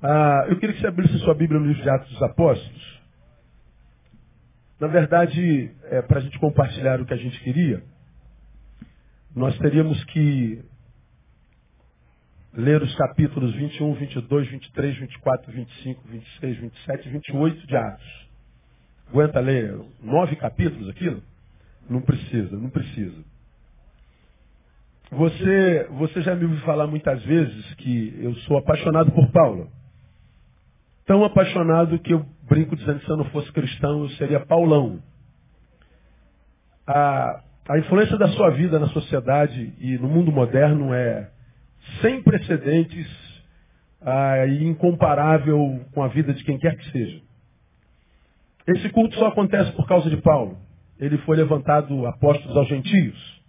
Ah, eu queria que você abrisse sua Bíblia no livro de Atos dos Apóstolos. Na verdade, é, para a gente compartilhar o que a gente queria, nós teríamos que ler os capítulos 21, 22, 23, 24, 25, 26, 27 e 28 de Atos. Aguenta ler nove capítulos aquilo? Não precisa, não precisa. Você, você já me ouviu falar muitas vezes que eu sou apaixonado por Paulo. Tão apaixonado que eu brinco dizendo que se eu não fosse cristão eu seria Paulão. A, a influência da sua vida na sociedade e no mundo moderno é sem precedentes ah, e incomparável com a vida de quem quer que seja. Esse culto só acontece por causa de Paulo. Ele foi levantado apóstolos aos gentios.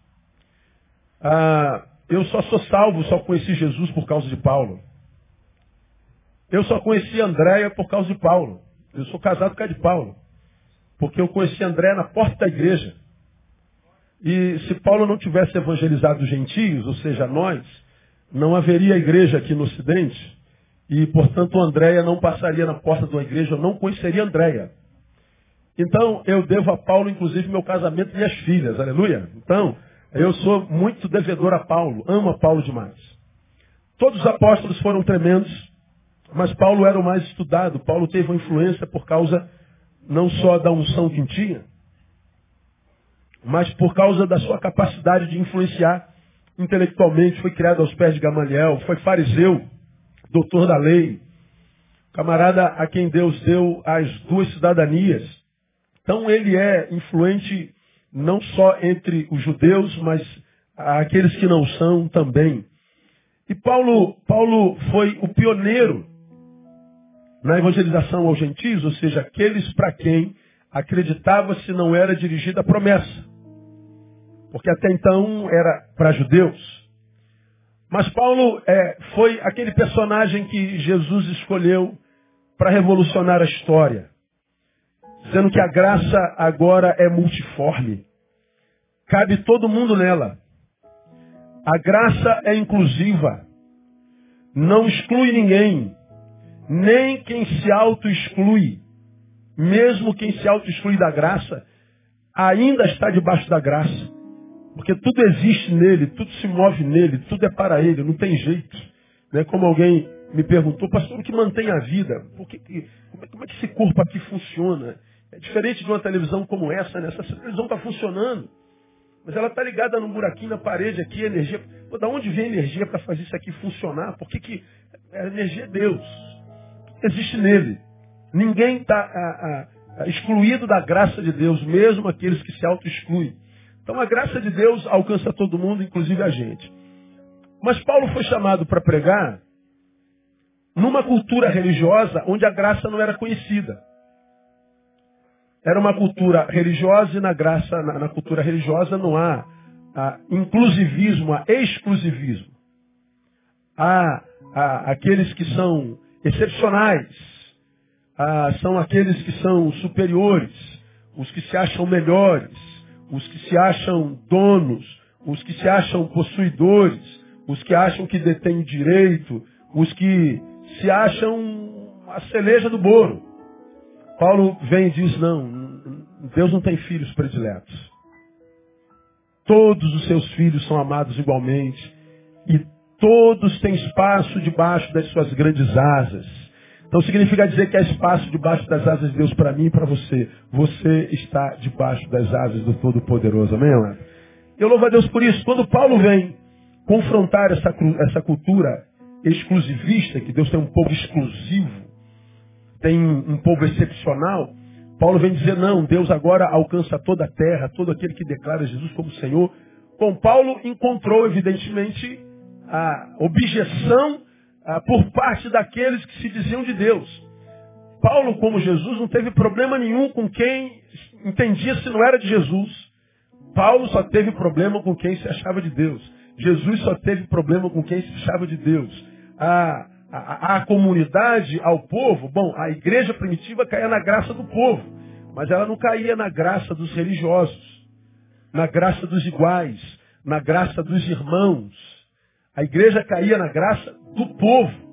Ah, eu só sou salvo, só conheci Jesus por causa de Paulo. Eu só conheci Andréia por causa de Paulo. Eu sou casado com a de Paulo. Porque eu conheci Andréia na porta da igreja. E se Paulo não tivesse evangelizado os gentios, ou seja, nós, não haveria igreja aqui no Ocidente. E, portanto, Andréia não passaria na porta de uma igreja, eu não conheceria Andréia. Então, eu devo a Paulo, inclusive, meu casamento e minhas filhas. Aleluia. Então, eu sou muito devedor a Paulo. Amo a Paulo demais. Todos os apóstolos foram tremendos, mas Paulo era o mais estudado. Paulo teve uma influência por causa não só da unção que tinha, mas por causa da sua capacidade de influenciar intelectualmente. Foi criado aos pés de Gamaliel, foi fariseu, doutor da lei, camarada a quem Deus deu as duas cidadanias. Então ele é influente não só entre os judeus, mas aqueles que não são também. E Paulo, Paulo foi o pioneiro na evangelização aos gentios, ou seja, aqueles para quem acreditava-se não era dirigida a promessa. Porque até então era para judeus. Mas Paulo é, foi aquele personagem que Jesus escolheu para revolucionar a história dizendo que a graça agora é multiforme. Cabe todo mundo nela. A graça é inclusiva. Não exclui ninguém. Nem quem se auto-exclui. Mesmo quem se auto-exclui da graça, ainda está debaixo da graça. Porque tudo existe nele, tudo se move nele, tudo é para ele, não tem jeito. Né? Como alguém me perguntou, pastor, o que mantém a vida? Por que, como, é, como é que esse corpo aqui funciona? É diferente de uma televisão como essa, né? Essa televisão está funcionando. Mas ela está ligada num buraquinho na parede aqui, energia. Pô, da onde vem a energia para fazer isso aqui funcionar? Por que, que a energia é Deus? Existe nele. Ninguém está excluído da graça de Deus, mesmo aqueles que se auto-excluem. Então a graça de Deus alcança todo mundo, inclusive a gente. Mas Paulo foi chamado para pregar numa cultura religiosa onde a graça não era conhecida. Era uma cultura religiosa e na graça, na, na cultura religiosa não há, inclusivismo, há exclusivismo. Há, há aqueles que são excepcionais, há, são aqueles que são superiores, os que se acham melhores, os que se acham donos, os que se acham possuidores, os que acham que detêm direito, os que se acham a celeja do bolo. Paulo vem e diz, não, Deus não tem filhos prediletos. Todos os seus filhos são amados igualmente. E todos têm espaço debaixo das suas grandes asas. Então significa dizer que há espaço debaixo das asas de Deus para mim e para você. Você está debaixo das asas do Todo-Poderoso. Amém, amado? Eu louvo a Deus por isso. Quando Paulo vem confrontar essa, essa cultura exclusivista, que Deus tem um povo exclusivo, tem um povo excepcional, Paulo vem dizer, não, Deus agora alcança toda a terra, todo aquele que declara Jesus como Senhor. Bom, Paulo encontrou, evidentemente, a objeção a, por parte daqueles que se diziam de Deus. Paulo, como Jesus, não teve problema nenhum com quem entendia se não era de Jesus. Paulo só teve problema com quem se achava de Deus. Jesus só teve problema com quem se achava de Deus. A, a, a, comunidade, ao povo, bom, a igreja primitiva caía na graça do povo, mas ela não caía na graça dos religiosos, na graça dos iguais, na graça dos irmãos. A igreja caía na graça do povo.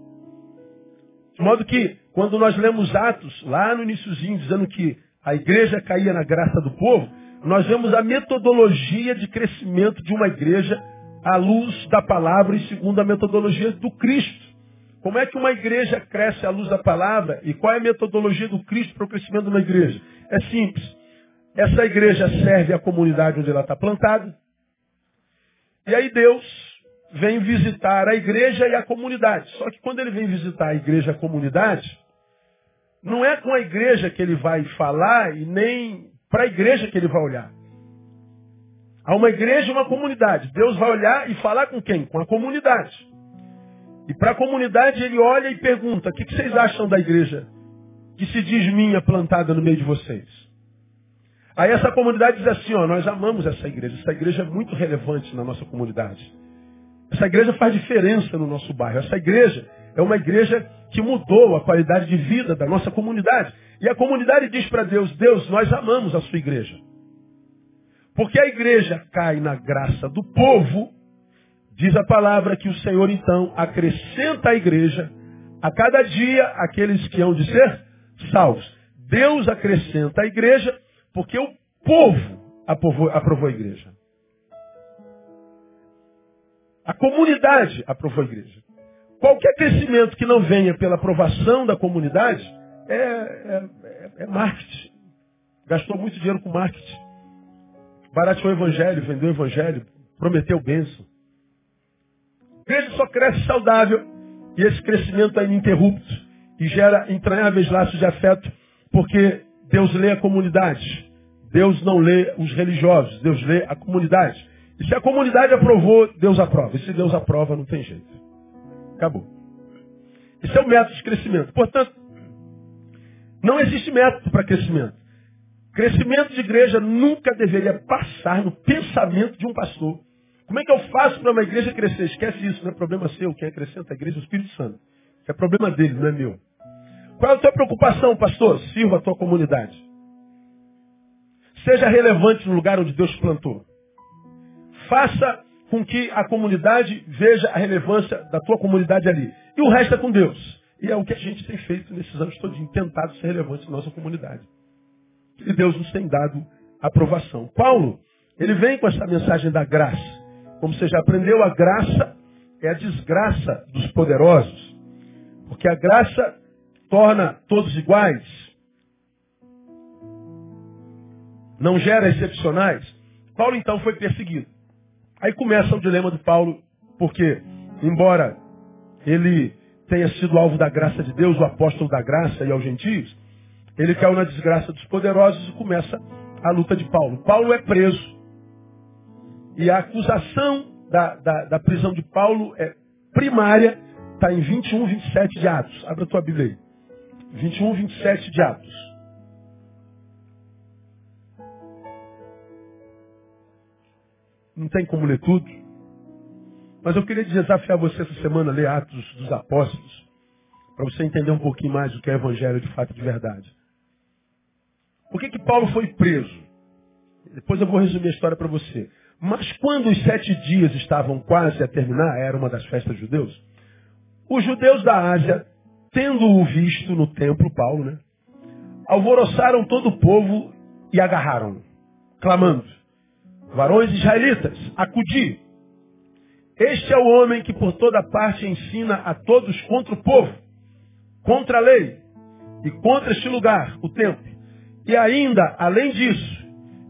De modo que, quando nós lemos Atos, lá no iníciozinho, dizendo que a igreja caía na graça do povo, nós vemos a metodologia de crescimento de uma igreja à luz da palavra e segundo a metodologia do Cristo. Como é que uma igreja cresce à luz da palavra e qual é a metodologia do Cristo para o crescimento de uma igreja? É simples. Essa igreja serve a comunidade onde ela está plantada. E aí Deus vem visitar a igreja e a comunidade. Só que quando ele vem visitar a igreja e a comunidade, não é com a igreja que ele vai falar e nem para a igreja que ele vai olhar. Há uma igreja e uma comunidade. Deus vai olhar e falar com quem? Com a comunidade. E para a comunidade ele olha e pergunta: o que, vocês acham da igreja que se diz minha plantada no meio de vocês? Aí essa comunidade diz assim: ó, nós amamos essa igreja. Essa igreja é muito relevante na nossa comunidade. Essa igreja faz diferença no nosso bairro. Essa igreja é uma igreja que mudou a qualidade de vida da nossa comunidade. E a comunidade diz para Deus: Deus, nós amamos a sua igreja. Porque a igreja cai na graça do povo, diz a palavra que o Senhor então acrescenta à igreja a cada dia aqueles que hão de ser salvos. Deus acrescenta à igreja porque o povo aprovou, aprovou a igreja. A comunidade aprovou a igreja. Qualquer crescimento que não venha pela aprovação da comunidade é, é, é, é marketing. Gastou muito dinheiro com marketing. Barateou o evangelho, vendeu o evangelho, prometeu bênção. A igreja só cresce saudável e esse crescimento é ininterrupto e gera entranháveis laços de afeto, porque Deus lê a comunidade. Deus não lê os religiosos, Deus lê a comunidade. Se a comunidade aprovou, Deus aprova. E se Deus aprova, não tem jeito. Acabou. Esse é o método de crescimento. Portanto, não existe método para crescimento. Crescimento de igreja nunca deveria passar no pensamento de um pastor. Como é que eu faço para uma igreja crescer? Esquece isso, não é problema seu. Quem acrescenta a igreja é o Espírito Santo. É problema dele, não é meu. Qual é a tua preocupação, pastor? Sirva a tua comunidade. Seja relevante no lugar onde Deus plantou. Faça com que a comunidade veja a relevância da tua comunidade ali. E o resto é com Deus. E é o que a gente tem feito nesses anos todos, tentado ser relevante na nossa comunidade. E Deus nos tem dado aprovação. Paulo, ele vem com essa mensagem da graça. Como você já aprendeu, a graça é a desgraça dos poderosos. Porque a graça torna todos iguais. Não gera excepcionais. Paulo então foi perseguido. Aí começa o dilema de Paulo, porque, embora ele tenha sido alvo da graça de Deus, o apóstolo da graça e aos gentios, ele caiu na desgraça dos poderosos e começa a luta de Paulo. Paulo é preso. E a acusação da, da, da prisão de Paulo é primária, está em 21, 27 de Atos. Abra a tua Bíblia aí. 21, 27 de Atos. Não tem como ler tudo. Mas eu queria desafiar você essa semana a ler Atos dos Apóstolos, para você entender um pouquinho mais o que é Evangelho de fato de verdade. Por que, que Paulo foi preso? Depois eu vou resumir a história para você. Mas quando os sete dias estavam quase a terminar, era uma das festas judeus, os judeus da Ásia, tendo-o visto no templo, Paulo, né? Alvoroçaram todo o povo e agarraram, clamando. Varões israelitas, acudi. Este é o homem que por toda parte ensina a todos contra o povo, contra a lei e contra este lugar, o templo. E ainda, além disso,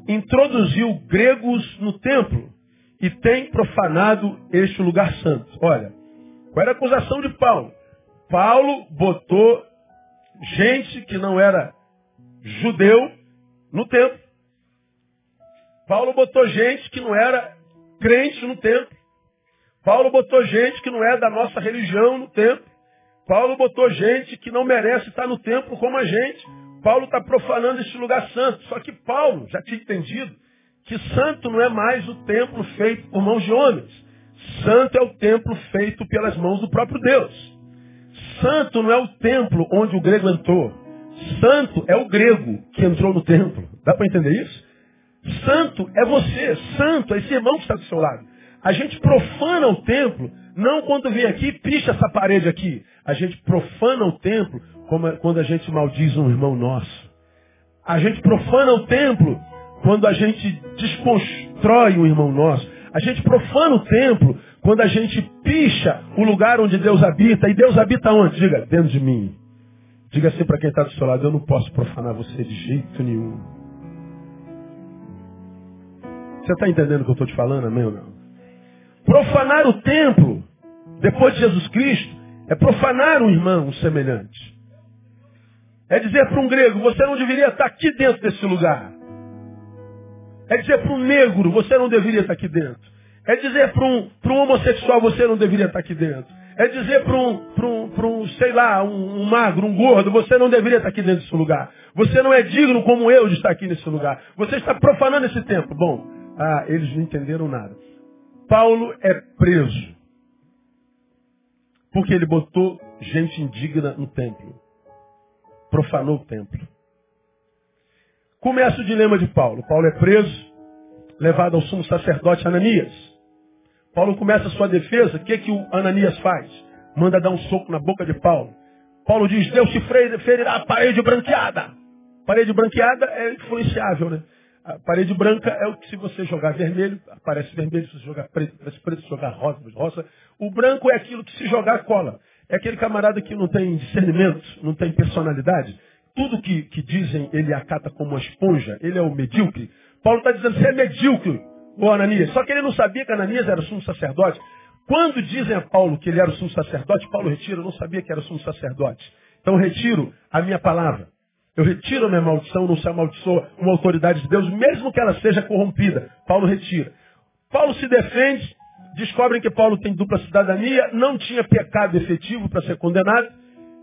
introduziu gregos no templo e tem profanado este lugar santo. Olha, qual era a acusação de Paulo? Paulo botou gente que não era judeu no templo. Paulo botou gente que não era crente no templo. Paulo botou gente que não é da nossa religião no templo. Paulo botou gente que não merece estar no templo como a gente. Paulo está profanando esse lugar santo. Só que Paulo já tinha entendido que santo não é mais o templo feito por mãos de homens. Santo é o templo feito pelas mãos do próprio Deus. Santo não é o templo onde o grego entrou. Santo é o grego que entrou no templo. Dá para entender isso? Santo é você, santo é esse irmão que está do seu lado. A gente profana o templo Não quando vem aqui, picha essa parede aqui. A gente profana o templo quando a gente maldiz um irmão nosso. A gente profana o templo quando a gente desconstrói um irmão nosso. A gente profana o templo quando a gente picha o lugar onde Deus habita. E Deus habita onde? Diga, dentro de mim. Diga assim para quem está do seu lado, eu não posso profanar você de jeito nenhum. Você está entendendo o que eu estou te falando, amém ou não? Profanar o templo, depois de Jesus Cristo, é profanar um irmão semelhante. É dizer para um grego, você não deveria estar aqui dentro desse lugar. É dizer para um negro, você não deveria estar aqui dentro. É dizer para um, para um homossexual, você não deveria estar aqui dentro. É dizer para um, para um, para um, sei lá, um, um magro, um gordo, você não deveria estar aqui dentro desse lugar. Você não é digno como eu de estar aqui nesse lugar. Você está profanando esse templo. Bom, ah, eles não entenderam nada. Paulo é preso. Porque ele botou gente indigna no templo. Profanou o templo. Começa o dilema de Paulo. Paulo é preso, levado ao sumo sacerdote Ananias. Paulo começa a sua defesa. O que, que o Ananias faz? Manda dar um soco na boca de Paulo. Paulo diz, Deus te ferirá a parede branqueada. Parede branqueada é influenciável, né? A parede branca é o que se você jogar vermelho, aparece vermelho, se você jogar preto, aparece preto, se jogar rosa, rosa. O branco é aquilo que se jogar cola. É aquele camarada que não tem discernimento, não tem personalidade. Tudo que, que dizem ele acata como uma esponja, ele é o medíocre. Paulo está dizendo, você é medíocre, o Ananias. Só que ele não sabia que Ananias era sumo sacerdote. Quando dizem a Paulo que ele era o sumo sacerdote, Paulo retira, eu não sabia que era o sumo sacerdote. Então retiro a minha palavra. Eu retiro a minha maldição, não se amaldiçoa uma autoridade de Deus, mesmo que ela seja corrompida. Paulo retira. Paulo se defende, descobrem que Paulo tem dupla cidadania, não tinha pecado efetivo para ser condenado.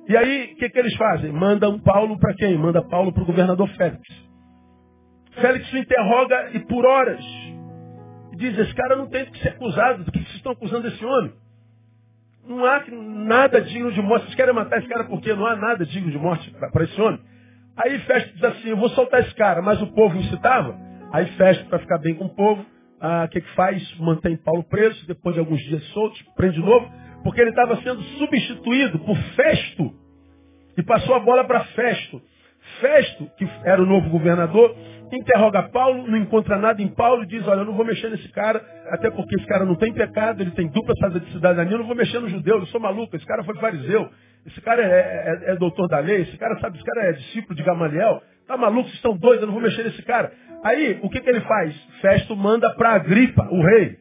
E aí, o que, que eles fazem? Mandam Paulo para quem? Manda Paulo para o governador Félix. Félix o interroga e por horas. Diz, esse cara não tem que ser acusado. Do que vocês estão acusando esse homem? Não há nada digno de morte. Vocês querem matar esse cara porque não há nada digno de morte para esse homem. Aí Festo diz assim, eu vou soltar esse cara, mas o povo incitava. Aí Festo, para ficar bem com o povo, ah, o que, que faz? Mantém Paulo preso, depois de alguns dias soltos, prende de novo, porque ele estava sendo substituído por Festo. E passou a bola para Festo. Festo, que era o novo governador, interroga Paulo, não encontra nada em Paulo e diz, olha, eu não vou mexer nesse cara, até porque esse cara não tem pecado, ele tem dupla cidadania, eu não vou mexer no judeu, eu sou maluco, esse cara foi fariseu, esse cara é, é, é, doutor da lei, esse cara sabe, esse cara é discípulo de Gamaliel. Tá maluco, vocês estão doidos, eu não vou mexer nesse cara. Aí, o que, que ele faz? Festo manda para Agripa, o rei.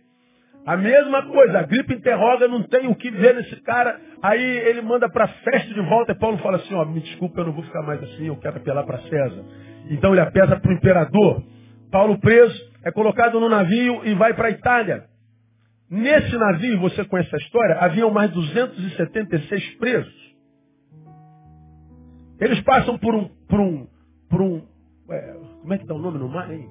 A mesma coisa, a Agripa interroga, não tem o que ver nesse cara. Aí ele manda para Festo de volta e Paulo fala assim, ó, me desculpa, eu não vou ficar mais assim, eu quero apelar para César. Então ele apela para o imperador. Paulo preso, é colocado no navio e vai para a Itália. Nesse navio, você conhece a história, haviam mais 276 presos. Eles passam por um, por um, por um, é, como é que dá o nome no mar, hein?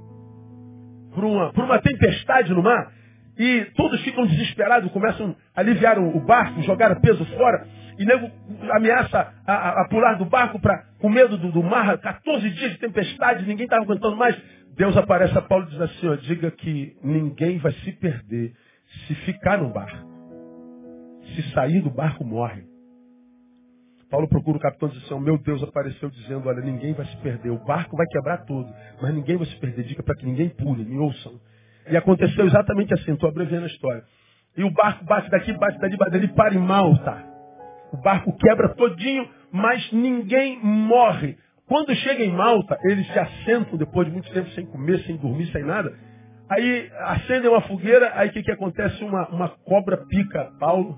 Por uma, por uma tempestade no mar. E todos ficam desesperados, começam a aliviar o, barco, jogar peso fora. E nego ameaça a, a, a pular do barco pra, com medo do, do, mar. 14 dias de tempestade, ninguém estava aguentando mais. Deus aparece a Paulo e diz assim, ó, diga que ninguém vai se perder se ficar no barco. Se sair do barco, morre. Paulo procura o capitão e diz assim, meu Deus apareceu dizendo, olha, ninguém vai se perder, o barco vai quebrar todo, mas ninguém vai se perder, diga para que ninguém pule, me ouçam. E aconteceu exatamente assim, estou abreviando a história. E o barco bate daqui, bate dali, bate dali, para em Malta. O barco quebra todinho, mas ninguém morre. Quando chega em Malta, eles se assentam depois de muito tempo sem comer, sem dormir, sem nada. Aí acendem uma fogueira, aí o que, que acontece? Uma, uma cobra pica Paulo.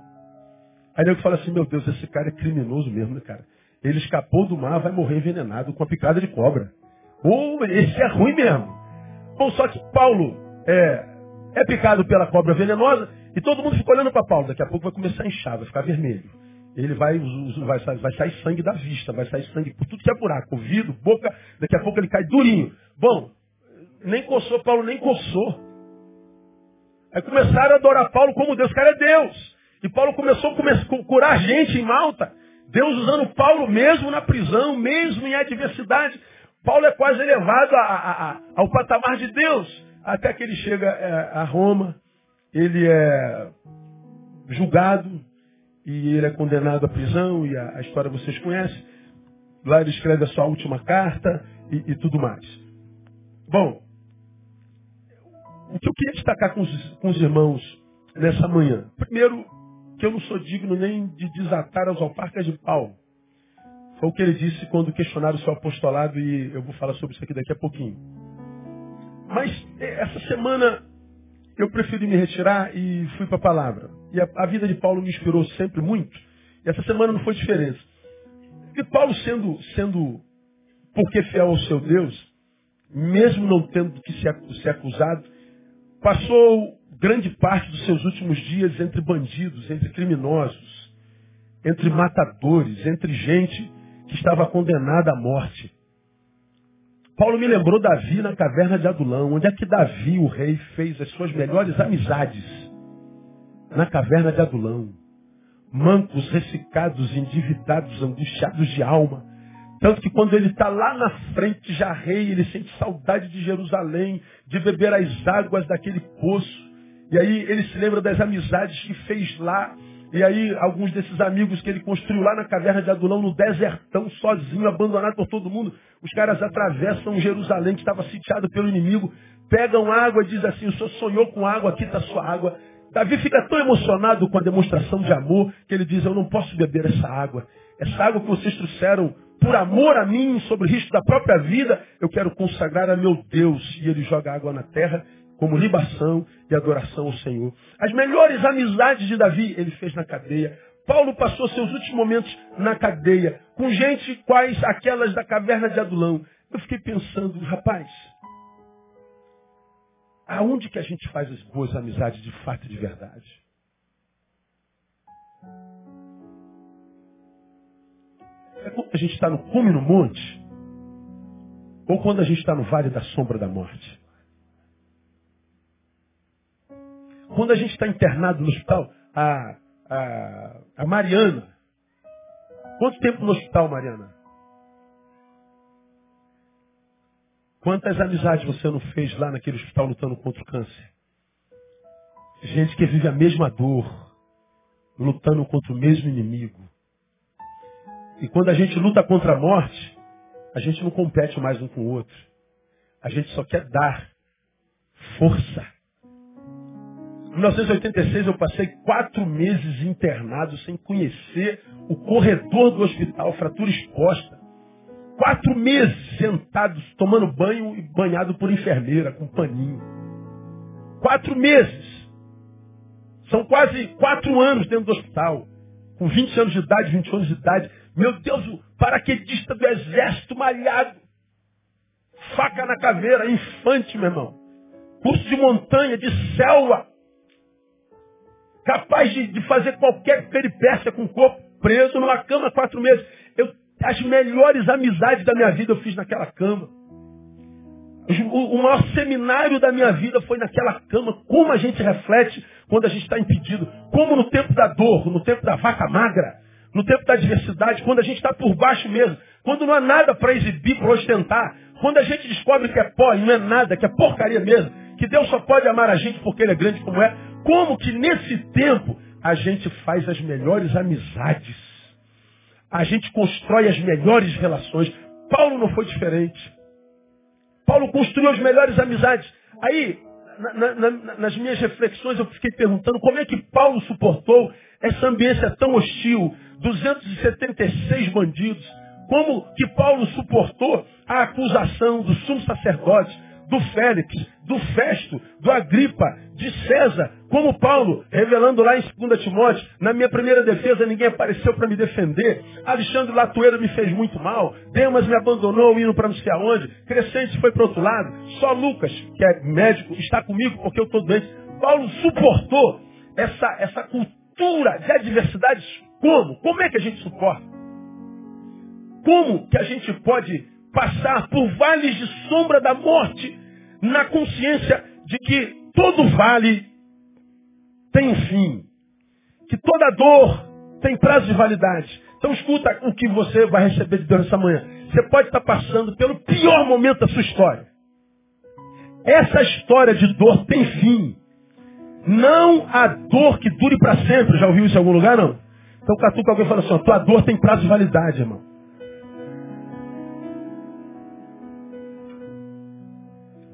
Aí ele fala assim, meu Deus, esse cara é criminoso mesmo, né, cara? Ele escapou do mar, vai morrer envenenado com a picada de cobra. Ou oh, esse é ruim mesmo. Bom, só que Paulo é, é picado pela cobra venenosa e todo mundo fica olhando para Paulo. Daqui a pouco vai começar a inchar, vai ficar vermelho. Ele vai, vai, vai sair sangue da vista, vai sair sangue por tudo que é buraco, ouvido, boca, daqui a pouco ele cai durinho. Bom, nem coçou, Paulo nem coçou. Aí começaram a adorar Paulo como Deus, o cara é Deus. E Paulo começou a curar gente em Malta. Deus usando Paulo mesmo na prisão, mesmo em adversidade. Paulo é quase elevado a, a, a, ao patamar de Deus. Até que ele chega é, a Roma. Ele é julgado e ele é condenado à prisão e a, a história vocês conhecem. Lá ele escreve a sua última carta e, e tudo mais. Bom, o que eu queria destacar com os, com os irmãos nessa manhã? Primeiro, que eu não sou digno nem de desatar as alparcas de Paulo. Foi o que ele disse quando questionaram o seu apostolado e eu vou falar sobre isso aqui daqui a pouquinho. Mas eh, essa semana eu preferi me retirar e fui para a palavra. E a, a, vida de Paulo me inspirou sempre muito. E essa semana não foi diferente. E Paulo sendo, sendo porque fiel ao seu Deus, mesmo não tendo que ser, acusado, passou grande parte dos seus últimos dias entre bandidos, entre criminosos, entre matadores, entre gente que estava condenada à morte. Paulo me lembrou Davi na caverna de Adulão, onde é que Davi, o rei, fez as suas melhores amizades. Na caverna de Adulão. Mancos, ressecados, endividados, angustiados de alma. Tanto que quando ele está lá na frente, já rei, ele sente saudade de Jerusalém, de beber as águas daquele poço. E aí ele se lembra das amizades que fez lá e aí, alguns desses amigos que ele construiu lá na caverna de Adulão, no desertão, sozinho, abandonado por todo mundo, os caras atravessam Jerusalém, que estava sitiado pelo inimigo, pegam água e diz assim, o senhor sonhou com água, aqui está sua água. Davi fica tão emocionado com a demonstração de amor, que ele diz, eu não posso beber essa água. Essa água que vocês trouxeram por amor a mim, sobre o risco da própria vida, eu quero consagrar a meu Deus. E ele joga água na terra como libação e adoração ao Senhor. As melhores amizades de Davi ele fez na cadeia. Paulo passou seus últimos momentos na cadeia, com gente quais aquelas da caverna de Adulão. Eu fiquei pensando, rapaz, aonde que a gente faz as boas amizades de fato e de verdade? É quando a gente está no cume no monte, ou quando a gente está no vale da sombra da morte. Quando a gente está internado no hospital, a, a, a Mariana. Quanto tempo no hospital, Mariana? Quantas amizades você não fez lá naquele hospital lutando contra o câncer? Gente que vive a mesma dor, lutando contra o mesmo inimigo. E quando a gente luta contra a morte, a gente não compete mais um com o outro. A gente só quer dar força. Em 1986 eu passei quatro meses internado sem conhecer o corredor do hospital, fratura exposta. Quatro meses sentados, tomando banho e banhado por enfermeira, com paninho. Quatro meses. São quase quatro anos dentro do hospital. Com 20 anos de idade, 20 anos de idade. Meu Deus, o paraquedista do exército malhado. Faca na caveira, infante, meu irmão. Curso de montanha, de selva capaz de, de fazer qualquer peripécia com o corpo preso numa cama quatro meses. Eu, as melhores amizades da minha vida eu fiz naquela cama. O, maior seminário da minha vida foi naquela cama. Como a gente reflete quando a gente está impedido. Como no tempo da dor, no tempo da vaca magra, no tempo da adversidade, quando a gente está por baixo mesmo. Quando não há nada para exibir, para ostentar. Quando a gente descobre que é pó e não é nada, que é porcaria mesmo. Que Deus só pode amar a gente porque Ele é grande como é. Como que nesse tempo a gente faz as melhores amizades? A gente constrói as melhores relações. Paulo não foi diferente. Paulo construiu as melhores amizades. Aí, na, na, nas minhas reflexões, eu fiquei perguntando como é que Paulo suportou essa ambiência tão hostil, 276 bandidos. Como que Paulo suportou a acusação do sumo sacerdote, do Félix, do Festo, do Agripa, de César, como Paulo, revelando lá em 2 Timóteo, na minha primeira defesa ninguém apareceu para me defender, Alexandre Latueira me fez muito mal, Demas me abandonou indo para não sei aonde, Crescente foi para outro lado, só Lucas, que é médico, está comigo porque eu estou doente. Paulo suportou essa, essa cultura de adversidades como? Como é que a gente suporta? Como que a gente pode passar por vales de sombra da morte na consciência de que todo vale tem fim, que toda dor tem prazo de validade. Então escuta o que você vai receber de Deus essa manhã. Você pode estar passando pelo pior momento da sua história. Essa história de dor tem fim. Não a dor que dure para sempre. Já ouviu isso em algum lugar, não? Então catuca alguém fala assim, tua dor tem prazo de validade, irmão.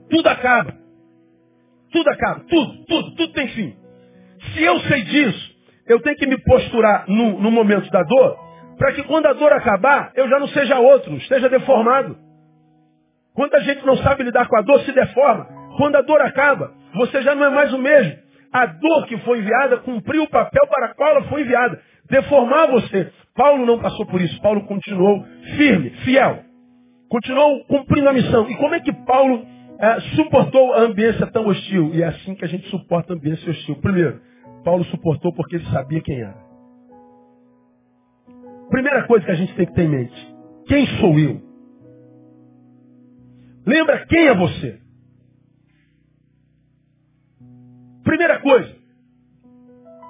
Tudo acaba. Tudo acaba. Tudo, tudo, tudo tem fim. Se eu sei disso, eu tenho que me posturar no, no momento da dor, para que quando a dor acabar, eu já não seja outro, esteja deformado. Quando a gente não sabe lidar com a dor, se deforma. Quando a dor acaba, você já não é mais o mesmo. A dor que foi enviada cumpriu o papel para a qual ela foi enviada. Deformar você. Paulo não passou por isso. Paulo continuou firme, fiel. Continuou cumprindo a missão. E como é que Paulo é, suportou a ambiência tão hostil? E é assim que a gente suporta a ambiência hostil. Primeiro, Paulo suportou porque ele sabia quem era. Primeira coisa que a gente tem que ter em mente. Quem sou eu? Lembra quem é você? Primeira coisa.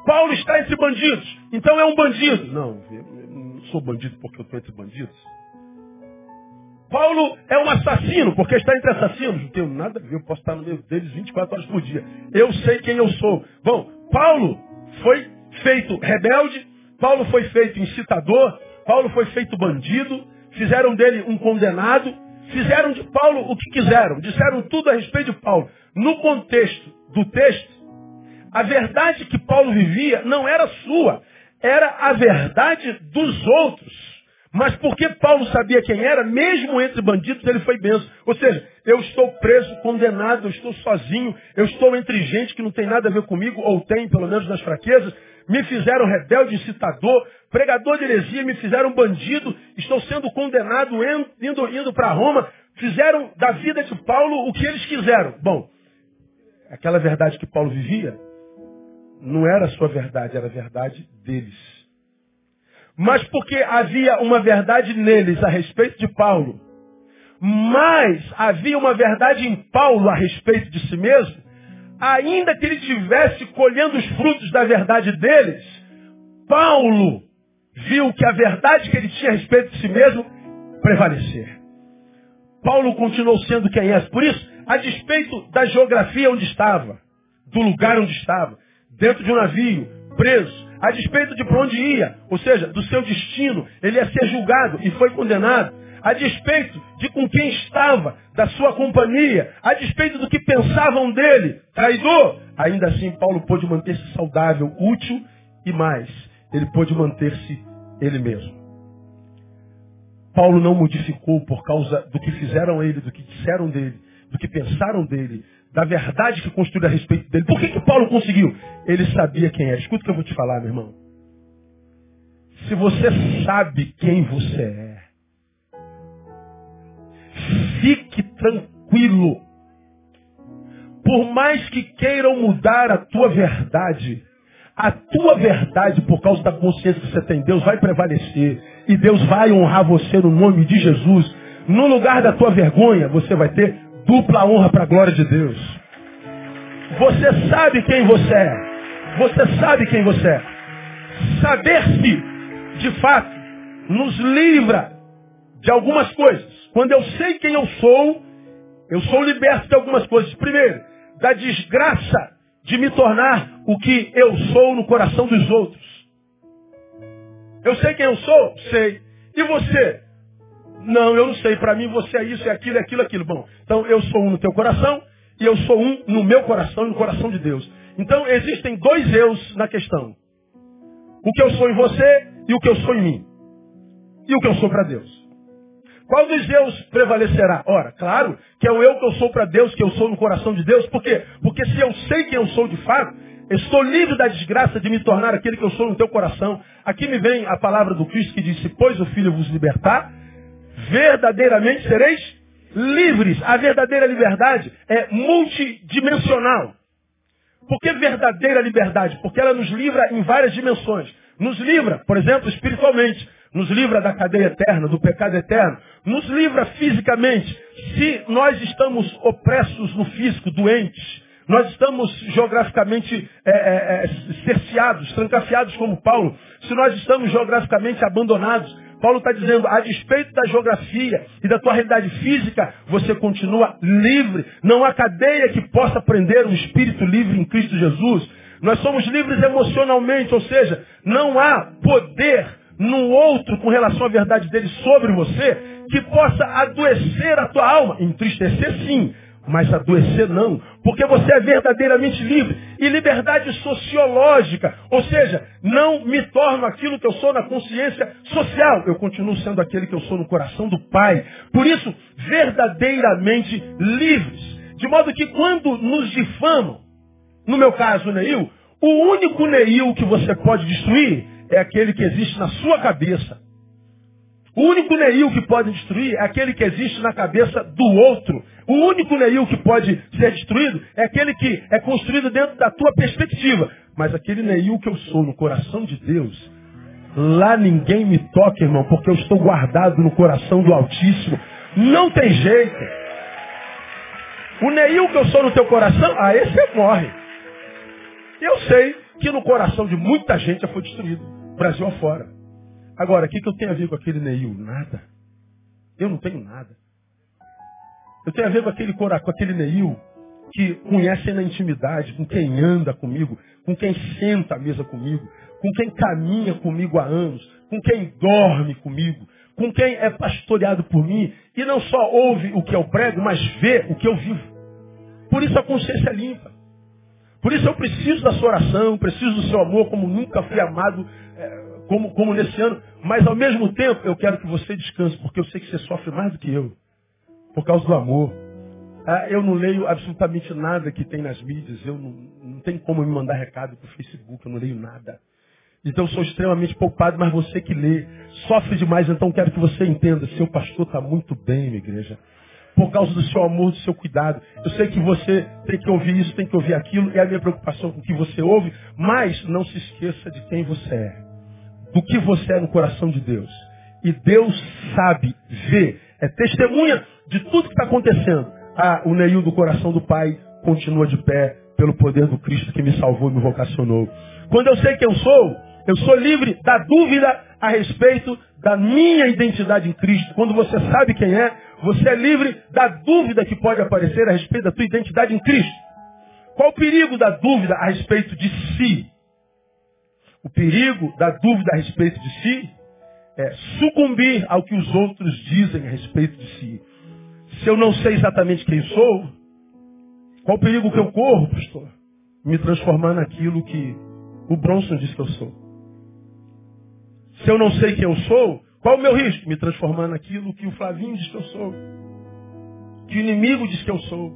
Paulo está entre bandidos. Então é um bandido. Não, eu não sou bandido porque eu estou entre bandidos. Paulo é um assassino, porque está entre assassinos. Não tenho nada a ver, eu posso estar no meio deles 24 horas por dia. Eu sei quem eu sou. Bom, Paulo foi feito rebelde, Paulo foi feito incitador, Paulo foi feito bandido, fizeram dele um condenado, fizeram de Paulo o que quiseram, disseram tudo a respeito de Paulo. No contexto do texto, a verdade que Paulo vivia não era sua, era a verdade dos outros. Mas porque Paulo sabia quem era, mesmo entre bandidos, ele foi benção. Ou seja, eu estou preso, condenado, eu estou sozinho, eu estou entre gente que não tem nada a ver comigo, ou tem, pelo menos nas fraquezas, me fizeram rebelde, incitador, pregador de heresia, me fizeram bandido, estou sendo condenado, indo, indo para Roma, fizeram da vida de Paulo o que eles quiseram. Bom, aquela verdade que Paulo vivia, não era a sua verdade, era a verdade deles. Mas porque havia uma verdade neles a respeito de Paulo, mas havia uma verdade em Paulo a respeito de si mesmo, ainda que ele estivesse colhendo os frutos da verdade deles, Paulo viu que a verdade que ele tinha a respeito de si mesmo prevalecer. Paulo continuou sendo quem é. Por isso, a despeito da geografia onde estava, do lugar onde estava, dentro de um navio, preso, a despeito de para onde ia, ou seja, do seu destino, ele ia ser julgado e foi condenado. A despeito de com quem estava, da sua companhia, a despeito do que pensavam dele, traidor, ainda assim Paulo pôde manter-se saudável, útil e mais, ele pôde manter-se ele mesmo. Paulo não modificou por causa do que fizeram ele, do que disseram dele, do que pensaram dele, da verdade que construiu a respeito dele. Por que, que Paulo conseguiu? Ele sabia quem era. Escuta o que eu vou te falar, meu irmão. Se você sabe quem você é, fique tranquilo. Por mais que queiram mudar a tua verdade, a tua verdade, por causa da consciência que você tem, Deus vai prevalecer. E Deus vai honrar você no nome de Jesus. No lugar da tua vergonha, você vai ter dupla honra para a glória de Deus. Você sabe quem você é. Você sabe quem você é. Saber-se, de fato, nos livra de algumas coisas. Quando eu sei quem eu sou, eu sou liberto de algumas coisas. Primeiro, da desgraça de me tornar o que eu sou no coração dos outros. Eu sei quem eu sou? Sei. E você? Não, eu não sei. Para mim você é isso, é aquilo, é aquilo, é aquilo. Bom, então eu sou um no teu coração e eu sou um no meu coração e no coração de Deus. Então existem dois eus na questão. O que eu sou em você e o que eu sou em mim. E o que eu sou para Deus. Qual dos eus prevalecerá? Ora, claro que é o eu que eu sou para Deus, que eu sou no coração de Deus. Por quê? Porque se eu sei quem eu sou de fato, estou livre da desgraça de me tornar aquele que eu sou no teu coração. Aqui me vem a palavra do Cristo que disse, pois o Filho vos libertar, verdadeiramente sereis livres. A verdadeira liberdade é multidimensional. Por que verdadeira liberdade? Porque ela nos livra em várias dimensões. Nos livra, por exemplo, espiritualmente. Nos livra da cadeia eterna, do pecado eterno. Nos livra fisicamente. Se nós estamos opressos no físico, doentes, nós estamos geograficamente é, é, é, cerceados, trancafiados como Paulo. Se nós estamos geograficamente abandonados, Paulo está dizendo, a despeito da geografia e da tua realidade física, você continua livre. Não há cadeia que possa prender um espírito livre em Cristo Jesus. Nós somos livres emocionalmente, ou seja, não há poder no outro com relação à verdade dele sobre você que possa adoecer a tua alma. Entristecer sim, mas adoecer não, porque você é verdadeiramente livre. E liberdade sociológica, ou seja, não me torno aquilo que eu sou na consciência social, eu continuo sendo aquele que eu sou no coração do Pai. Por isso, verdadeiramente livres. De modo que quando nos difamam, no meu caso, Neil, o único Neil que você pode destruir é aquele que existe na sua cabeça. O único Neil que pode destruir é aquele que existe na cabeça do outro. O único Neil que pode ser destruído é aquele que é construído dentro da tua perspectiva. Mas aquele Neil que eu sou no coração de Deus, lá ninguém me toca, irmão, porque eu estou guardado no coração do Altíssimo. Não tem jeito. O Neil que eu sou no teu coração, ah, esse morre. Eu sei que no coração de muita gente já foi destruído. Brasil afora. Agora, o que, que eu tenho a ver com aquele Neil? Nada. Eu não tenho nada. Eu tenho a ver com aquele, com aquele Neil que conhece na intimidade, com quem anda comigo, com quem senta à mesa comigo, com quem caminha comigo há anos, com quem dorme comigo, com quem é pastoreado por mim e não só ouve o que eu prego, mas vê o que eu vivo. Por isso a consciência é limpa. Por isso eu preciso da sua oração, preciso do seu amor como nunca fui amado é, como, como nesse ano, mas ao mesmo tempo eu quero que você descanse, porque eu sei que você sofre mais do que eu, por causa do amor. Ah, eu não leio absolutamente nada que tem nas mídias, eu não, não tenho como me mandar recado para o Facebook, eu não leio nada. Então eu sou extremamente poupado, mas você que lê, sofre demais, então quero que você entenda, seu pastor está muito bem, minha igreja. Por causa do seu amor, do seu cuidado. Eu sei que você tem que ouvir isso, tem que ouvir aquilo, é a minha preocupação com o que você ouve, mas não se esqueça de quem você é do que você é no coração de Deus. E Deus sabe, vê, é testemunha de tudo que está acontecendo. Ah, o Neil do coração do Pai continua de pé pelo poder do Cristo que me salvou e me vocacionou. Quando eu sei quem eu sou, eu sou livre da dúvida a respeito da minha identidade em Cristo. Quando você sabe quem é, você é livre da dúvida que pode aparecer a respeito da tua identidade em Cristo. Qual o perigo da dúvida a respeito de si? O perigo da dúvida a respeito de si é sucumbir ao que os outros dizem a respeito de si. Se eu não sei exatamente quem sou, qual o perigo que eu corro, pastor? Me transformar naquilo que o Bronson diz que eu sou. Se eu não sei quem eu sou, qual o meu risco? Me transformar naquilo que o Flavinho diz que eu sou. Que o inimigo diz que eu sou.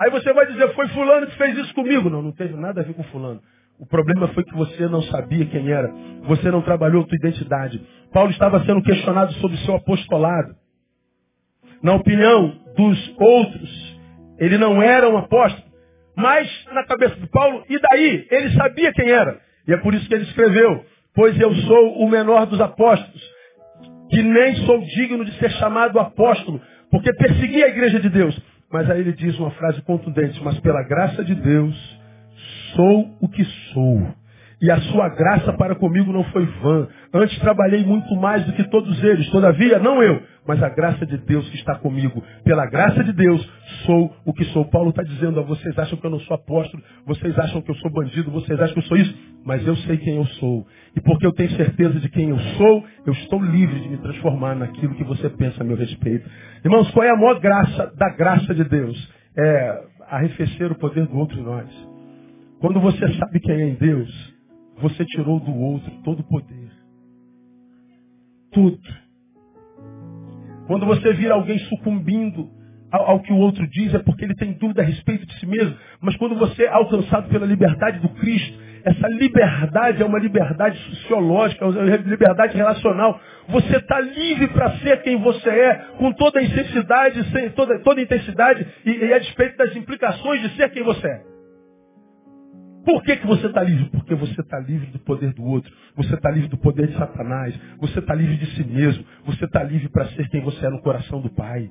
Aí você vai dizer, foi fulano que fez isso comigo. Não, não teve nada a ver com fulano. O problema foi que você não sabia quem era. Você não trabalhou a sua identidade. Paulo estava sendo questionado sobre o seu apostolado. Na opinião dos outros, ele não era um apóstolo. Mas na cabeça de Paulo, e daí? Ele sabia quem era. E é por isso que ele escreveu: Pois eu sou o menor dos apóstolos, que nem sou digno de ser chamado apóstolo, porque persegui a igreja de Deus. Mas aí ele diz uma frase contundente: Mas pela graça de Deus sou o que sou. E a sua graça para comigo não foi vã. Antes trabalhei muito mais do que todos eles. Todavia, não eu, mas a graça de Deus que está comigo. Pela graça de Deus, sou o que sou. Paulo está dizendo a vocês acham que eu não sou apóstolo, vocês acham que eu sou bandido, vocês acham que eu sou isso, mas eu sei quem eu sou. E porque eu tenho certeza de quem eu sou, eu estou livre de me transformar naquilo que você pensa a meu respeito. Irmãos, qual é a maior graça da graça de Deus? É arrefecer o poder do outro em nós. Quando você sabe quem é em Deus, você tirou do outro todo o poder. Tudo. Quando você vira alguém sucumbindo ao, ao, que o outro diz, é porque ele tem dúvida a respeito de si mesmo. Mas quando você é alcançado pela liberdade do Cristo, essa liberdade é uma liberdade sociológica, é uma liberdade relacional. Você está livre para ser quem você é, com toda a intensidade, sem toda, toda intensidade e, e a despeito das implicações de ser quem você é. Por que, que você está livre? Porque você está livre do poder do outro. Você está livre do poder de Satanás. Você está livre de si mesmo. Você está livre para ser quem você é no coração do Pai.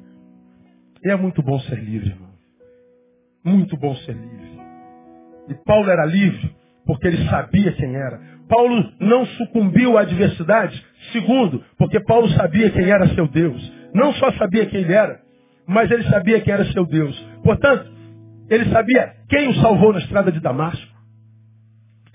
E é muito bom ser livre, irmão. Muito bom ser livre. E Paulo era livre porque ele sabia quem era. Paulo não sucumbiu à adversidade? Segundo, porque Paulo sabia quem era seu Deus. Não só sabia quem ele era, mas ele sabia quem era seu Deus. Portanto, ele sabia quem o salvou na estrada de Damasco.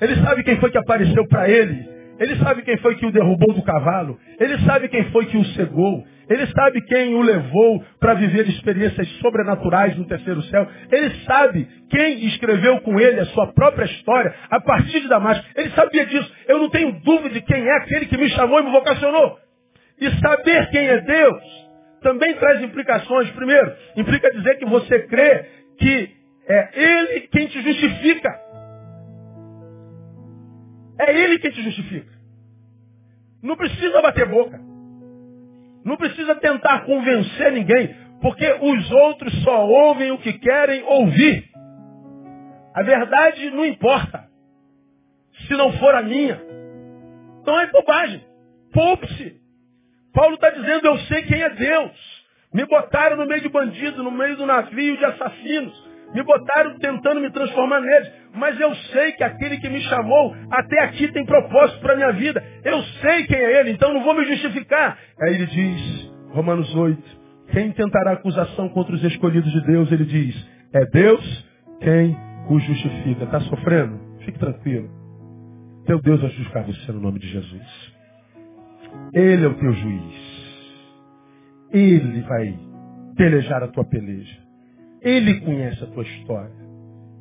Ele sabe quem foi que apareceu para ele. Ele sabe quem foi que o derrubou do cavalo. Ele sabe quem foi que o cegou. Ele sabe quem o levou para viver experiências sobrenaturais no terceiro céu. Ele sabe quem escreveu com ele a sua própria história a partir de Damasco. Ele sabia disso. Eu não tenho dúvida de quem é aquele que me chamou e me vocacionou. E saber quem é Deus também traz implicações. Primeiro, implica dizer que você crê que é Ele quem te justifica. É Ele quem te justifica. Não precisa bater boca. Não precisa tentar convencer ninguém, porque os outros só ouvem o que querem ouvir. A verdade não importa, se não for a minha. Então é bobagem. Poupe-se. Paulo está dizendo, eu sei quem é Deus. Me botaram no meio de bandidos, no meio do navio de assassinos. Me botaram tentando me transformar neles. Mas eu sei que aquele que me chamou até aqui tem propósito para a minha vida. Eu sei quem é ele, então não vou me justificar. Aí ele diz, Romanos 8, quem tentará acusação contra os escolhidos de Deus? Ele diz, é Deus quem o justifica. Está sofrendo? Fique tranquilo. Teu Deus vai justificar você no nome de Jesus. Ele é o teu juiz. Ele vai pelejar a tua peleja. Ele conhece a tua história.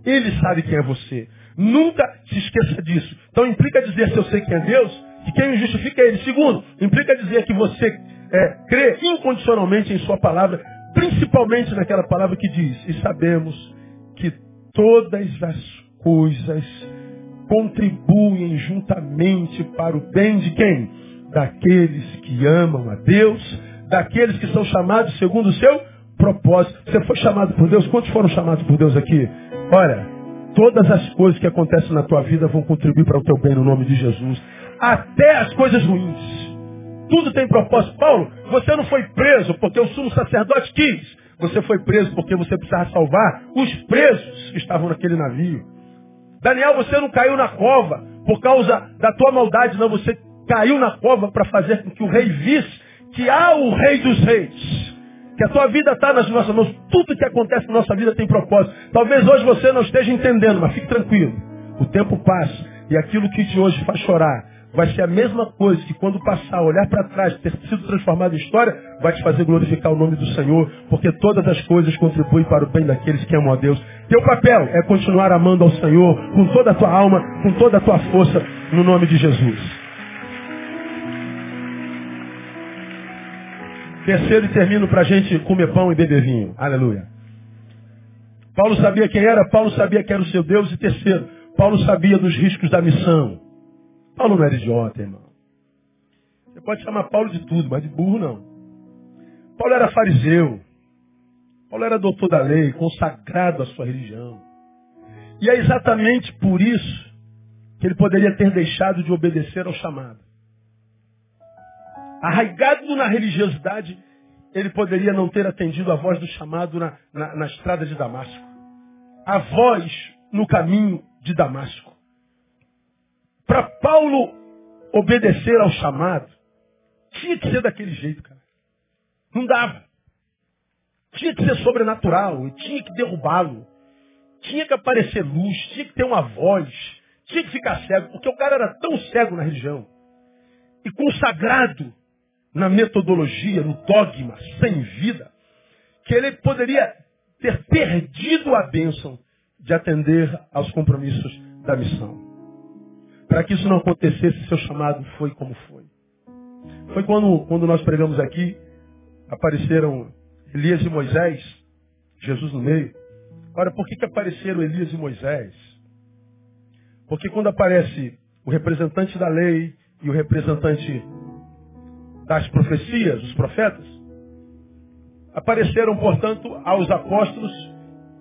Ele sabe quem é você. Nunca se esqueça disso. Então implica dizer se eu sei quem é Deus, que quem me justifica é Ele. Segundo, implica dizer que você é, crê incondicionalmente em Sua palavra, principalmente naquela palavra que diz, e sabemos que todas as coisas contribuem juntamente para o bem de quem? Daqueles que amam a Deus, daqueles que são chamados segundo o seu propósito. Você foi chamado por Deus? Quantos foram chamados por Deus aqui? Olha, todas as coisas que acontecem na tua vida vão contribuir para o teu bem no nome de Jesus. Até as coisas ruins. Tudo tem propósito. Paulo, você não foi preso porque o sumo sacerdote quis. Você foi preso porque você precisava salvar os presos que estavam naquele navio. Daniel, você não caiu na cova por causa da tua maldade, não. Você caiu na cova para fazer com que o rei visse que há o rei dos reis que a tua vida está nas nossas mãos. Tudo que acontece na nossa vida tem propósito. Talvez hoje você não esteja entendendo, mas fique tranquilo. O tempo passa e aquilo que de hoje faz chorar vai ser a mesma coisa que quando passar, olhar para trás, ter sido transformado em história, vai te fazer glorificar o nome do Senhor, porque todas as coisas contribuem para o bem daqueles que amam a Deus. Teu papel é continuar amando ao Senhor com toda a tua alma, com toda a tua força, no nome de Jesus. Terceiro e termino para a gente comer pão e beber vinho. Aleluia. Paulo sabia quem era, Paulo sabia que era o seu Deus. E terceiro, Paulo sabia dos riscos da missão. Paulo não era idiota, irmão. Você pode chamar Paulo de tudo, mas de burro não. Paulo era fariseu. Paulo era doutor da lei, consagrado à sua religião. E é exatamente por isso que ele poderia ter deixado de obedecer ao chamado. Arraigado na religiosidade, ele poderia não ter atendido a voz do chamado na, na, na estrada de Damasco. A voz no caminho de Damasco. Para Paulo obedecer ao chamado, tinha que ser daquele jeito, cara. Não dava. Tinha que ser sobrenatural, tinha que derrubá-lo. Tinha que aparecer luz, tinha que ter uma voz, tinha que ficar cego, porque o cara era tão cego na religião e consagrado na metodologia, no dogma, sem vida, que ele poderia ter perdido a bênção de atender aos compromissos da missão. Para que isso não acontecesse, seu chamado foi como foi. Foi quando, quando nós pregamos aqui, apareceram Elias e Moisés, Jesus no meio. Ora, por que, que apareceram Elias e Moisés? Porque quando aparece o representante da lei e o representante das profecias, os profetas, apareceram, portanto, aos apóstolos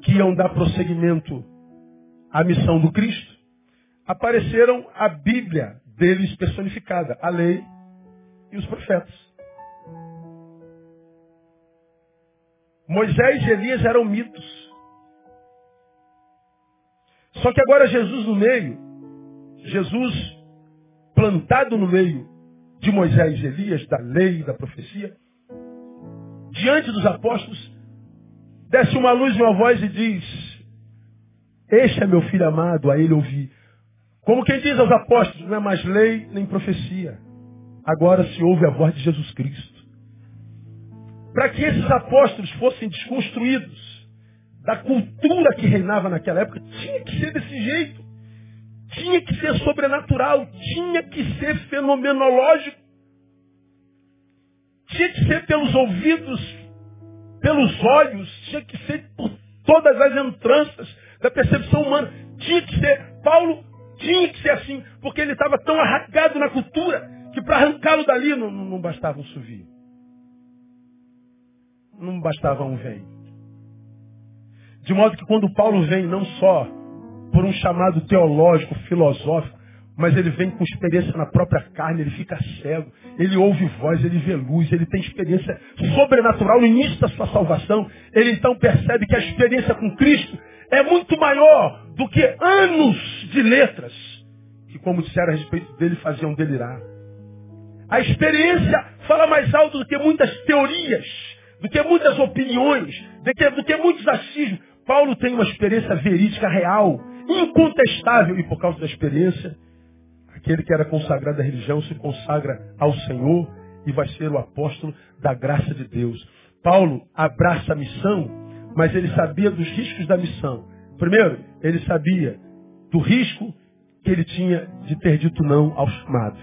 que iam dar prosseguimento à missão do Cristo. Apareceram a Bíblia deles personificada, a lei e os profetas. Moisés e Elias eram mitos. Só que agora Jesus no meio, Jesus plantado no meio de Moisés e Elias, da lei e da profecia, diante dos apóstolos, desce uma luz e uma voz e diz, este é meu filho amado, a ele ouvi. Como quem diz aos apóstolos, não é mais lei nem profecia. Agora se ouve a voz de Jesus Cristo. Para que esses apóstolos fossem desconstruídos da cultura que reinava naquela época, tinha que ser desse jeito. Tinha que ser sobrenatural, tinha que ser fenomenológico. Tinha que ser pelos ouvidos, pelos olhos, tinha que ser por todas as entranças da percepção humana. Tinha que ser. Paulo tinha que ser assim, porque ele estava tão arraigado na cultura que para arrancá-lo dali não, não bastava um suvio. Não bastava um vem. De modo que quando Paulo vem, não só por um chamado teológico, filosófico, mas ele vem com experiência na própria carne, ele fica cego, ele ouve voz, ele vê luz, ele tem experiência sobrenatural no início da sua salvação. Ele então percebe que a experiência com Cristo é muito maior do que anos de letras, que, como disseram a respeito dele, faziam delirar. A experiência fala mais alto do que muitas teorias, do que muitas opiniões, do que, do que muitos achismos. Paulo tem uma experiência verídica, real, incontestável, e por causa da experiência, aquele que era consagrado à religião se consagra ao Senhor e vai ser o apóstolo da graça de Deus. Paulo abraça a missão, mas ele sabia dos riscos da missão. Primeiro, ele sabia do risco que ele tinha de ter dito não ao chamado.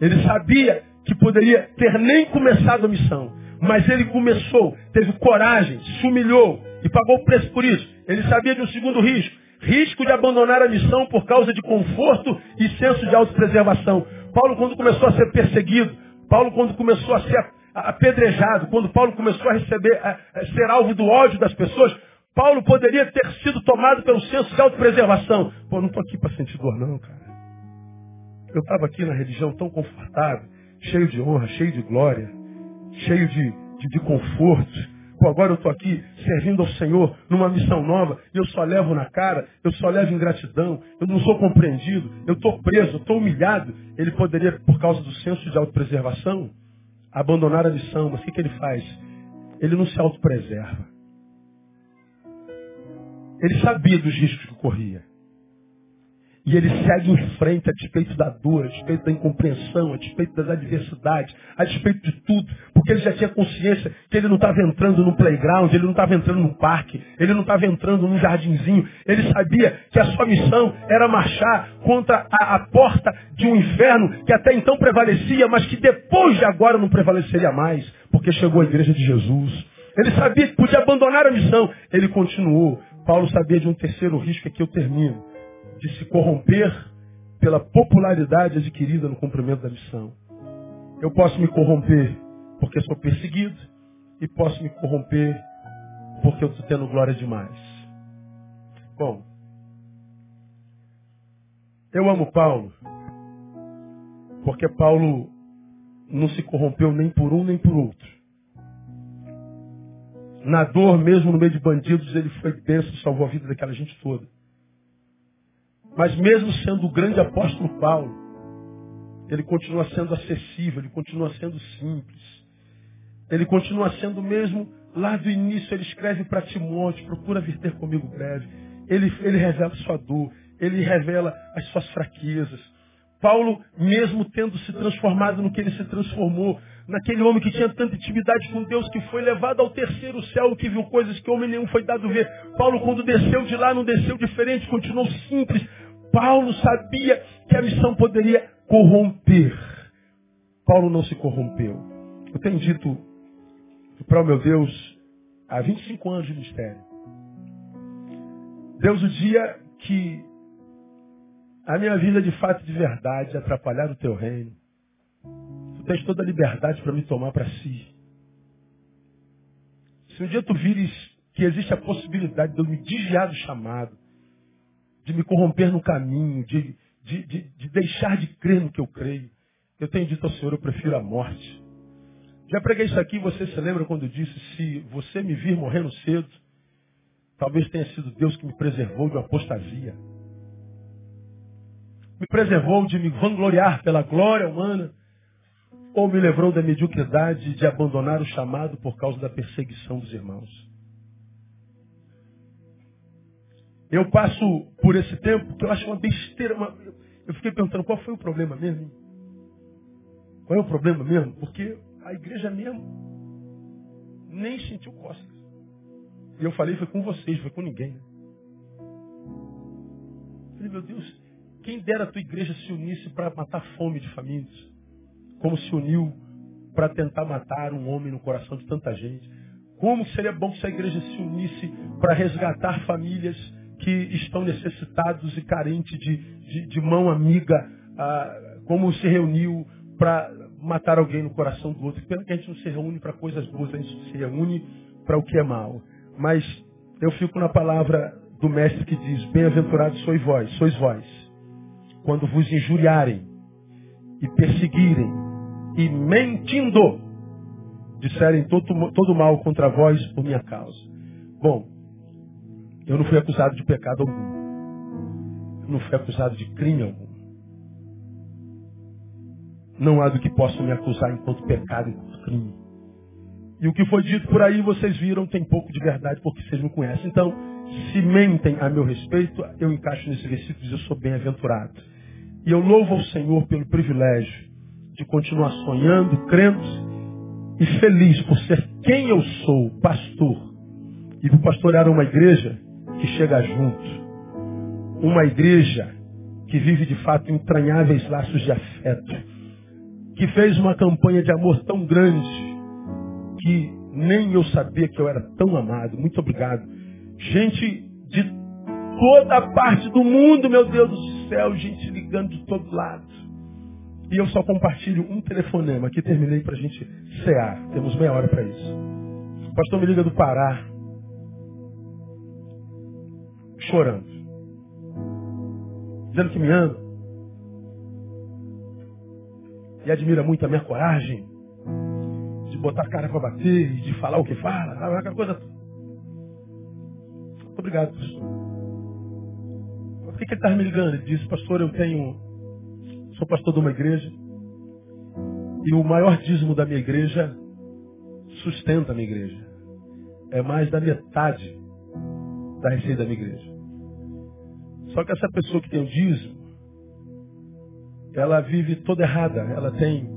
Ele sabia que poderia ter nem começado a missão, mas ele começou, teve coragem, se humilhou e pagou o preço por isso. Ele sabia de um segundo risco, risco de abandonar a missão por causa de conforto e senso de autopreservação. Paulo, quando começou a ser perseguido, Paulo, quando começou a ser apedrejado, quando Paulo começou a receber, a, ser alvo do ódio das pessoas, Paulo poderia ter sido tomado pelo senso de autopreservação. Pô, não estou aqui para sentir dor, não, cara. Eu estava aqui na religião tão confortável, cheio de honra, cheio de glória, cheio de, de, de conforto. Pô, agora eu estou aqui servindo ao Senhor numa missão nova e eu só levo na cara, eu só levo ingratidão, eu não sou compreendido, eu estou preso, eu estou humilhado. Ele poderia, por causa do senso de autopreservação, abandonar a missão, mas o que, que ele faz? Ele não se autopreserva. Ele sabia dos riscos que corria. E ele segue em frente a despeito da dor, a despeito da incompreensão, a despeito das adversidades, a despeito de tudo. Porque ele já tinha consciência que ele não estava entrando no playground, ele não estava entrando no parque, ele não estava entrando num jardinzinho. Ele sabia que a sua missão era marchar contra a, a porta de um inferno que até então prevalecia, mas que depois de agora não prevaleceria mais, porque chegou a igreja de Jesus. Ele sabia que podia abandonar a missão. Ele continuou. Paulo sabia de um terceiro risco, aqui eu termino de se corromper pela popularidade adquirida no cumprimento da missão. Eu posso me corromper porque sou perseguido e posso me corromper porque eu estou tendo glória demais. Bom, eu amo Paulo porque Paulo não se corrompeu nem por um nem por outro. Na dor, mesmo no meio de bandidos, ele foi bênção, salvou a vida daquela gente toda. Mas mesmo sendo o grande apóstolo Paulo, ele continua sendo acessível, ele continua sendo simples. Ele continua sendo mesmo, lá do início, ele escreve para Timóteo, procura vir ter comigo breve. Ele, ele revela sua dor, ele revela as suas fraquezas. Paulo, mesmo tendo se transformado no que ele se transformou, naquele homem que tinha tanta intimidade com Deus, que foi levado ao terceiro céu, que viu coisas que homem nenhum foi dado ver. Paulo, quando desceu de lá, não desceu diferente, continuou simples, Paulo sabia que a missão poderia corromper. Paulo não se corrompeu. Eu tenho dito para o meu Deus há 25 anos de mistério. Deus, o dia que a minha vida de fato de verdade atrapalhar o teu reino, tu tens toda a liberdade para me tomar para si. Se um dia tu vires que existe a possibilidade de eu me desviar do chamado, de me corromper no caminho, de, de, de, de deixar de crer no que eu creio. Eu tenho dito ao Senhor, eu prefiro a morte. Já preguei isso aqui, você se lembra quando eu disse, se você me vir morrendo cedo, talvez tenha sido Deus que me preservou de uma apostasia. me preservou de me vangloriar pela glória humana, ou me livrou da mediocridade de abandonar o chamado por causa da perseguição dos irmãos. Eu passo por esse tempo que eu acho uma besteira. Uma... Eu fiquei perguntando qual foi o problema mesmo. Qual é o problema mesmo? Porque a igreja mesmo nem sentiu costas. E eu falei, foi com vocês, foi com ninguém. Eu falei, meu Deus, quem dera a tua igreja se unisse para matar fome de famílias como se uniu para tentar matar um homem no coração de tanta gente. Como seria bom se a igreja se unisse para resgatar famílias que estão necessitados e carentes de, de, de mão amiga, ah, como se reuniu para matar alguém no coração do outro. Pena que a gente não se reúne para coisas boas, a gente se reúne para o que é mal. Mas eu fico na palavra do mestre que diz, bem-aventurados sois vós, sois vós, quando vos injuriarem e perseguirem e mentindo disserem todo, todo mal contra vós por minha causa. Bom, eu não fui acusado de pecado algum. Eu não fui acusado de crime algum. Não há do que possa me acusar enquanto pecado, enquanto crime. E o que foi dito por aí, vocês viram, tem pouco de verdade, porque vocês não conhecem. Então, se mentem a meu respeito, eu encaixo nesse versículo e eu sou bem-aventurado. E eu louvo ao Senhor pelo privilégio de continuar sonhando, crendo e feliz por ser quem eu sou, pastor. E por pastorear uma igreja que chega junto. Uma igreja que vive de fato entranháveis laços de afeto. Que fez uma campanha de amor tão grande que nem eu sabia que eu era tão amado. Muito obrigado. Gente de toda parte do mundo, meu Deus do céu, gente ligando de todo lado. E eu só compartilho um telefonema. Aqui terminei para a gente cear. Temos meia hora para isso. O pastor me liga do Pará. Chorando. Dizendo que me ama. E admira muito a minha coragem. De botar a cara para bater. E de falar o que fala. Aquela coisa. Muito obrigado, pastor. Por que, que ele estava me ligando? Ele disse, pastor, eu tenho Sou pastor de uma igreja. E o maior dízimo da minha igreja sustenta a minha igreja. É mais da metade da receita da minha igreja. Só que essa pessoa que tem o dízimo, ela vive toda errada. Ela tem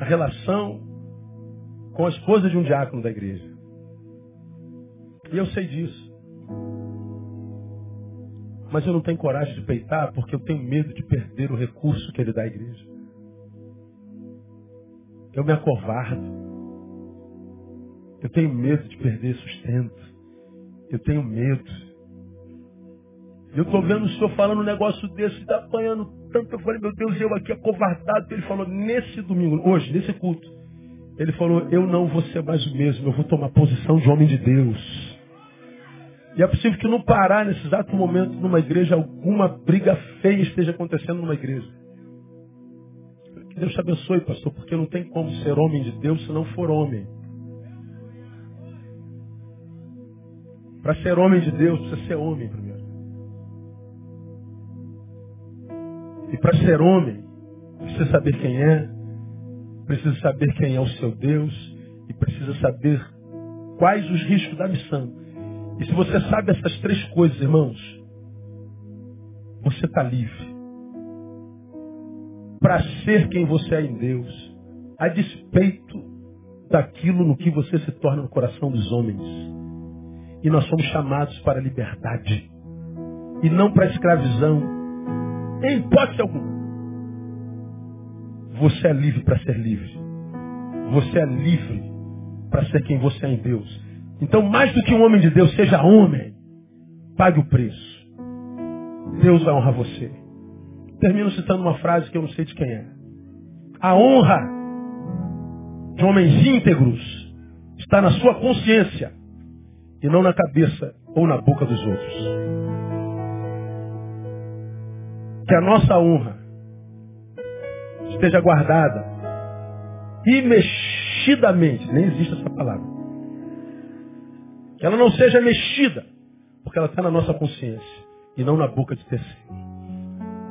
a relação com a esposa de um diácono da igreja. E eu sei disso. Mas eu não tenho coragem de peitar porque eu tenho medo de perder o recurso que ele dá à igreja. Eu me acovardo. Eu tenho medo de perder sustento. Eu tenho medo. Eu estou vendo o senhor falando um negócio desse, está apanhando tanto. Eu falei, meu Deus, eu aqui acovardado. Ele falou, nesse domingo, hoje, nesse culto, ele falou, eu não vou ser mais o mesmo, eu vou tomar posição de homem de Deus. E é possível que no Pará, nesse exato momento, numa igreja, alguma briga feia esteja acontecendo numa igreja. Que Deus te abençoe, pastor, porque não tem como ser homem de Deus se não for homem. Para ser homem de Deus, precisa ser homem para ser homem, precisa saber quem é, precisa saber quem é o seu Deus e precisa saber quais os riscos da missão. E se você sabe essas três coisas, irmãos, você está livre. Para ser quem você é em Deus, a despeito daquilo no que você se torna no coração dos homens. E nós somos chamados para a liberdade. E não para a escravidão. Em hipótese alguma. Você é livre para ser livre. Você é livre para ser quem você é em Deus. Então, mais do que um homem de Deus, seja homem. Pague o preço. Deus vai honrar você. Termino citando uma frase que eu não sei de quem é. A honra de homens íntegros está na sua consciência e não na cabeça ou na boca dos outros. Que a nossa honra esteja guardada imexidamente, nem existe essa palavra, que ela não seja mexida, porque ela está na nossa consciência e não na boca de terceiro.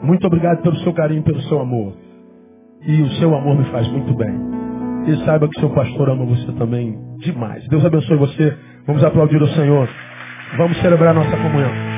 Muito obrigado pelo seu carinho, pelo seu amor. E o seu amor me faz muito bem. E saiba que seu pastor ama você também demais. Deus abençoe você. Vamos aplaudir o Senhor. Vamos celebrar nossa comunhão.